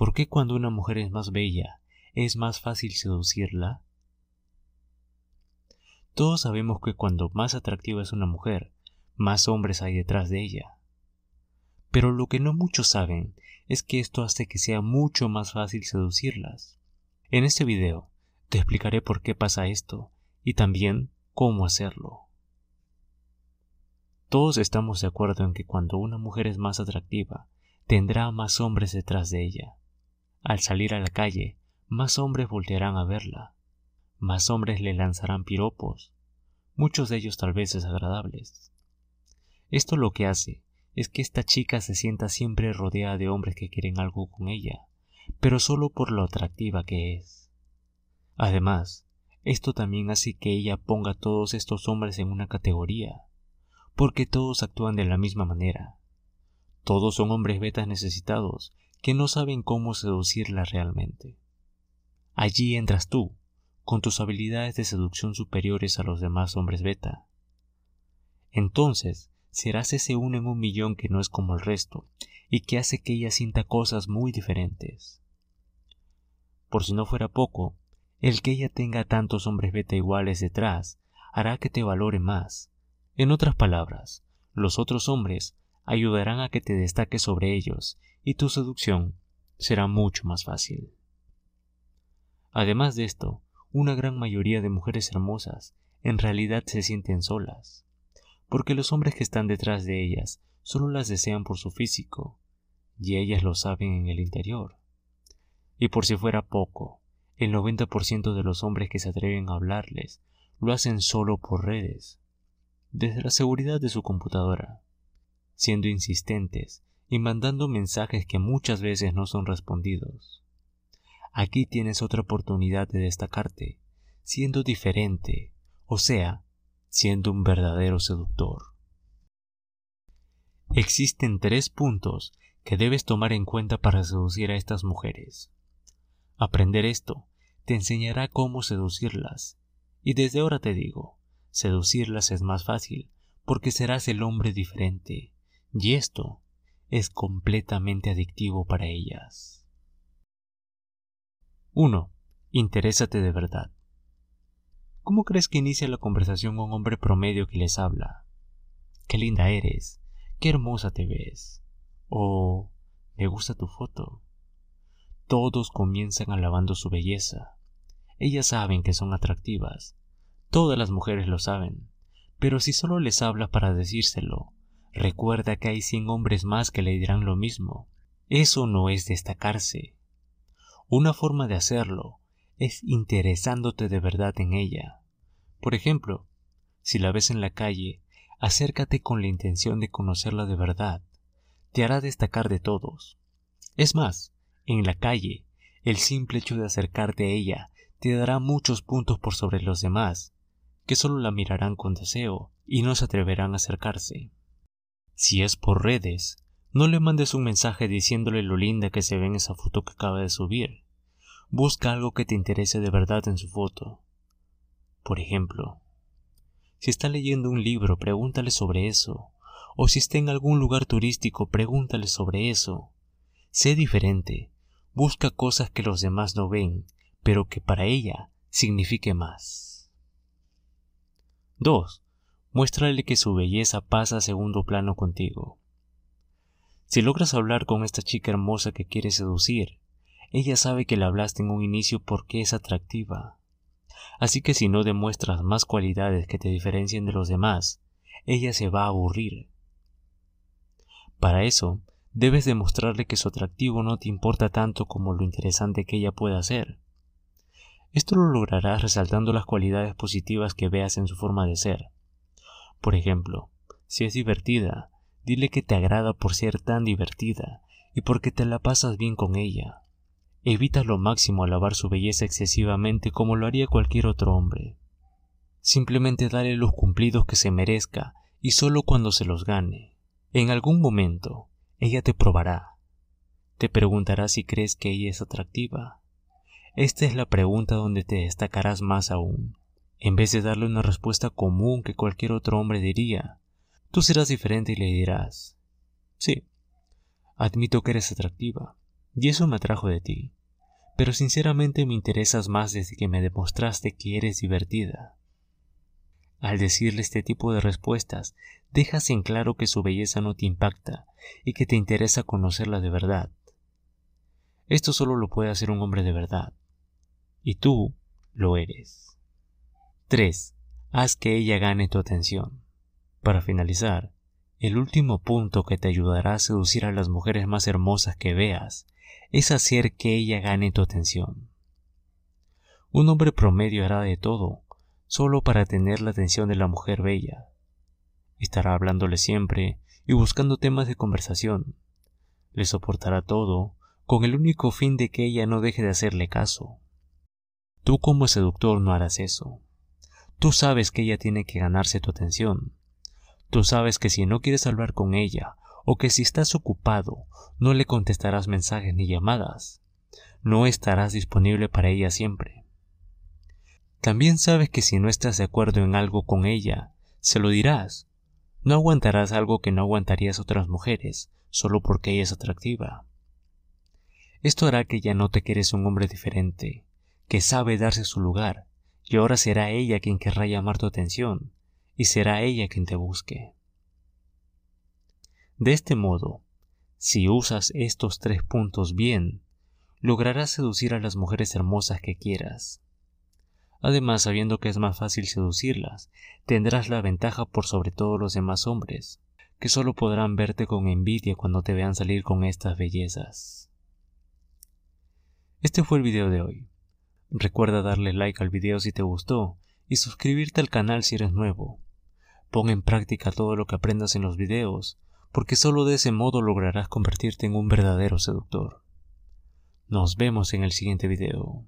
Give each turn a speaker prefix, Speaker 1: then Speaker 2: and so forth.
Speaker 1: ¿Por qué cuando una mujer es más bella es más fácil seducirla? Todos sabemos que cuando más atractiva es una mujer, más hombres hay detrás de ella. Pero lo que no muchos saben es que esto hace que sea mucho más fácil seducirlas. En este video te explicaré por qué pasa esto y también cómo hacerlo. Todos estamos de acuerdo en que cuando una mujer es más atractiva, tendrá más hombres detrás de ella. Al salir a la calle, más hombres voltearán a verla, más hombres le lanzarán piropos, muchos de ellos tal vez desagradables. Esto lo que hace es que esta chica se sienta siempre rodeada de hombres que quieren algo con ella, pero solo por lo atractiva que es. Además, esto también hace que ella ponga a todos estos hombres en una categoría, porque todos actúan de la misma manera. Todos son hombres betas necesitados que no saben cómo seducirla realmente. Allí entras tú, con tus habilidades de seducción superiores a los demás hombres beta. Entonces, serás ese uno en un millón que no es como el resto y que hace que ella sienta cosas muy diferentes. Por si no fuera poco, el que ella tenga tantos hombres beta iguales detrás hará que te valore más. En otras palabras, los otros hombres ayudarán a que te destaques sobre ellos y tu seducción será mucho más fácil. Además de esto, una gran mayoría de mujeres hermosas en realidad se sienten solas, porque los hombres que están detrás de ellas solo las desean por su físico, y ellas lo saben en el interior. Y por si fuera poco, el 90% de los hombres que se atreven a hablarles lo hacen solo por redes, desde la seguridad de su computadora, siendo insistentes y mandando mensajes que muchas veces no son respondidos. Aquí tienes otra oportunidad de destacarte, siendo diferente, o sea, siendo un verdadero seductor. Existen tres puntos que debes tomar en cuenta para seducir a estas mujeres. Aprender esto te enseñará cómo seducirlas, y desde ahora te digo, seducirlas es más fácil, porque serás el hombre diferente, y esto es completamente adictivo para ellas. 1. Interésate de verdad. ¿Cómo crees que inicia la conversación un hombre promedio que les habla? Qué linda eres, qué hermosa te ves. O me gusta tu foto. Todos comienzan alabando su belleza. Ellas saben que son atractivas. Todas las mujeres lo saben. Pero si solo les habla para decírselo, recuerda que hay cien hombres más que le dirán lo mismo. Eso no es destacarse, una forma de hacerlo es interesándote de verdad en ella. Por ejemplo, si la ves en la calle, acércate con la intención de conocerla de verdad. Te hará destacar de todos. Es más, en la calle, el simple hecho de acercarte a ella te dará muchos puntos por sobre los demás, que solo la mirarán con deseo y no se atreverán a acercarse. Si es por redes, no le mandes un mensaje diciéndole lo linda que se ve en esa foto que acaba de subir. Busca algo que te interese de verdad en su foto. Por ejemplo, si está leyendo un libro, pregúntale sobre eso. O si está en algún lugar turístico, pregúntale sobre eso. Sé diferente. Busca cosas que los demás no ven, pero que para ella signifique más. 2. Muéstrale que su belleza pasa a segundo plano contigo. Si logras hablar con esta chica hermosa que quieres seducir, ella sabe que le hablaste en un inicio porque es atractiva. Así que si no demuestras más cualidades que te diferencien de los demás, ella se va a aburrir. Para eso, debes demostrarle que su atractivo no te importa tanto como lo interesante que ella pueda ser. Esto lo lograrás resaltando las cualidades positivas que veas en su forma de ser. Por ejemplo, si es divertida, Dile que te agrada por ser tan divertida y porque te la pasas bien con ella. Evita lo máximo alabar su belleza excesivamente como lo haría cualquier otro hombre. Simplemente dale los cumplidos que se merezca y solo cuando se los gane. En algún momento, ella te probará. Te preguntará si crees que ella es atractiva. Esta es la pregunta donde te destacarás más aún. En vez de darle una respuesta común que cualquier otro hombre diría, Tú serás diferente y le dirás, sí, admito que eres atractiva, y eso me atrajo de ti. Pero sinceramente me interesas más desde que me demostraste que eres divertida. Al decirle este tipo de respuestas, dejas en claro que su belleza no te impacta y que te interesa conocerla de verdad. Esto solo lo puede hacer un hombre de verdad. Y tú lo eres. 3. Haz que ella gane tu atención. Para finalizar, el último punto que te ayudará a seducir a las mujeres más hermosas que veas es hacer que ella gane tu atención. Un hombre promedio hará de todo solo para tener la atención de la mujer bella. Estará hablándole siempre y buscando temas de conversación. Le soportará todo con el único fin de que ella no deje de hacerle caso. Tú como seductor no harás eso. Tú sabes que ella tiene que ganarse tu atención. Tú sabes que si no quieres hablar con ella o que si estás ocupado no le contestarás mensajes ni llamadas. No estarás disponible para ella siempre. También sabes que si no estás de acuerdo en algo con ella, se lo dirás. No aguantarás algo que no aguantarías otras mujeres, solo porque ella es atractiva. Esto hará que ya no te quieres un hombre diferente, que sabe darse su lugar, y ahora será ella quien querrá llamar tu atención, y será ella quien te busque. De este modo, si usas estos tres puntos bien, lograrás seducir a las mujeres hermosas que quieras. Además, sabiendo que es más fácil seducirlas, tendrás la ventaja por sobre todos los demás hombres, que solo podrán verte con envidia cuando te vean salir con estas bellezas. Este fue el video de hoy. Recuerda darle like al video si te gustó y suscribirte al canal si eres nuevo. Pon en práctica todo lo que aprendas en los videos, porque solo de ese modo lograrás convertirte en un verdadero seductor. Nos vemos en el siguiente video.